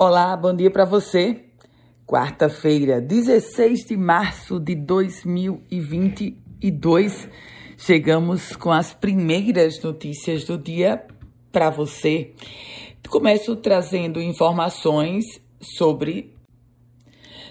Olá, bom dia para você. Quarta-feira, 16 de março de 2022, chegamos com as primeiras notícias do dia para você. Começo trazendo informações sobre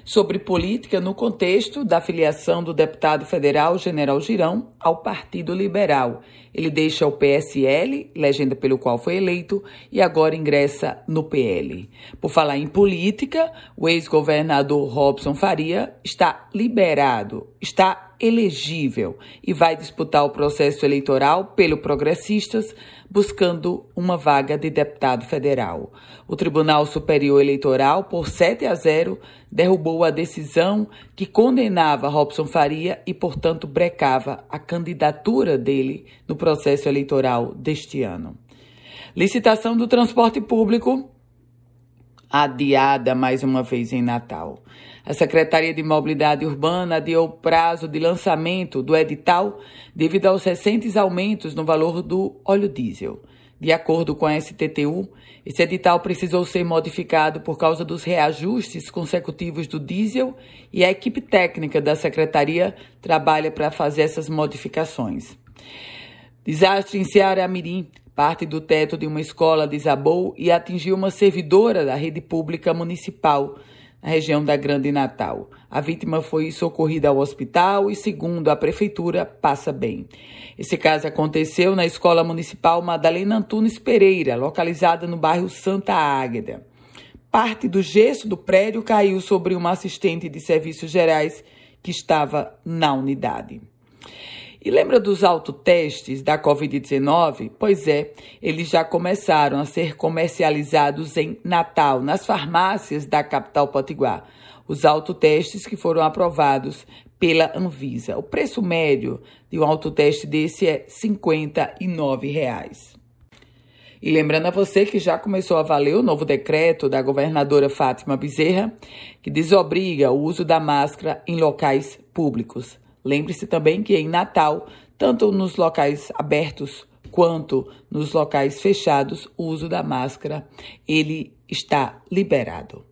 sobre política no contexto da filiação do deputado federal General Girão ao Partido Liberal. Ele deixa o PSL, legenda pelo qual foi eleito, e agora ingressa no PL. Por falar em política, o ex-governador Robson Faria está liberado, está elegível e vai disputar o processo eleitoral pelo Progressistas, buscando uma vaga de deputado federal. O Tribunal Superior Eleitoral, por 7 a 0, derrubou a decisão que condenava Robson Faria e, portanto, brecava a candidatura dele no processo eleitoral deste ano. Licitação do transporte público adiada mais uma vez em Natal. A Secretaria de Mobilidade Urbana adiou o prazo de lançamento do edital devido aos recentes aumentos no valor do óleo diesel. De acordo com a STTU, esse edital precisou ser modificado por causa dos reajustes consecutivos do diesel e a equipe técnica da secretaria trabalha para fazer essas modificações. Desastre em Ceará Mirim. Parte do teto de uma escola desabou e atingiu uma servidora da rede pública municipal na região da Grande Natal. A vítima foi socorrida ao hospital e, segundo a prefeitura, passa bem. Esse caso aconteceu na Escola Municipal Madalena Antunes Pereira, localizada no bairro Santa Águeda. Parte do gesso do prédio caiu sobre uma assistente de serviços gerais que estava na unidade. E lembra dos autotestes da Covid-19? Pois é, eles já começaram a ser comercializados em Natal, nas farmácias da capital potiguar. Os autotestes que foram aprovados pela Anvisa. O preço médio de um autoteste desse é 59 reais. E lembrando a você que já começou a valer o novo decreto da governadora Fátima Bezerra, que desobriga o uso da máscara em locais públicos. Lembre-se também que em Natal, tanto nos locais abertos quanto nos locais fechados, o uso da máscara ele está liberado.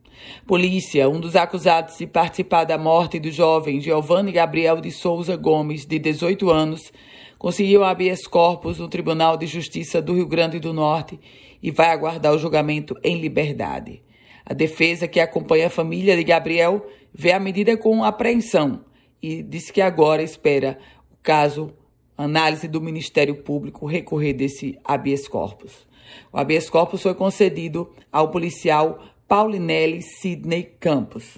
Polícia, um dos acusados de participar da morte do jovem Giovanni Gabriel de Souza Gomes, de 18 anos, conseguiu habeas corpus no Tribunal de Justiça do Rio Grande do Norte e vai aguardar o julgamento em liberdade. A defesa que acompanha a família de Gabriel vê a medida com apreensão e disse que agora espera o caso, análise do Ministério Público, recorrer desse habeas corpus. O habeas corpus foi concedido ao policial Paulinelli Sidney Campos.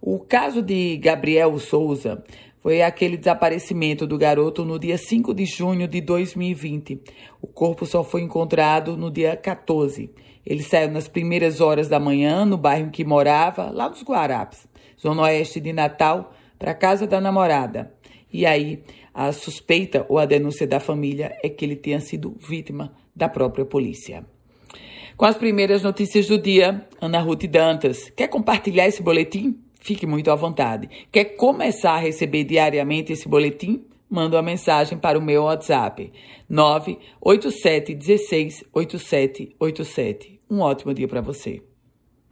O caso de Gabriel Souza foi aquele desaparecimento do garoto no dia 5 de junho de 2020. O corpo só foi encontrado no dia 14. Ele saiu nas primeiras horas da manhã no bairro em que morava, lá nos Guarapes, zona oeste de Natal, para casa da namorada. E aí, a suspeita ou a denúncia da família é que ele tenha sido vítima da própria polícia. Com as primeiras notícias do dia, Ana Ruth Dantas. Quer compartilhar esse boletim? Fique muito à vontade. Quer começar a receber diariamente esse boletim? Manda uma mensagem para o meu WhatsApp 987 16 8787. Um ótimo dia para você.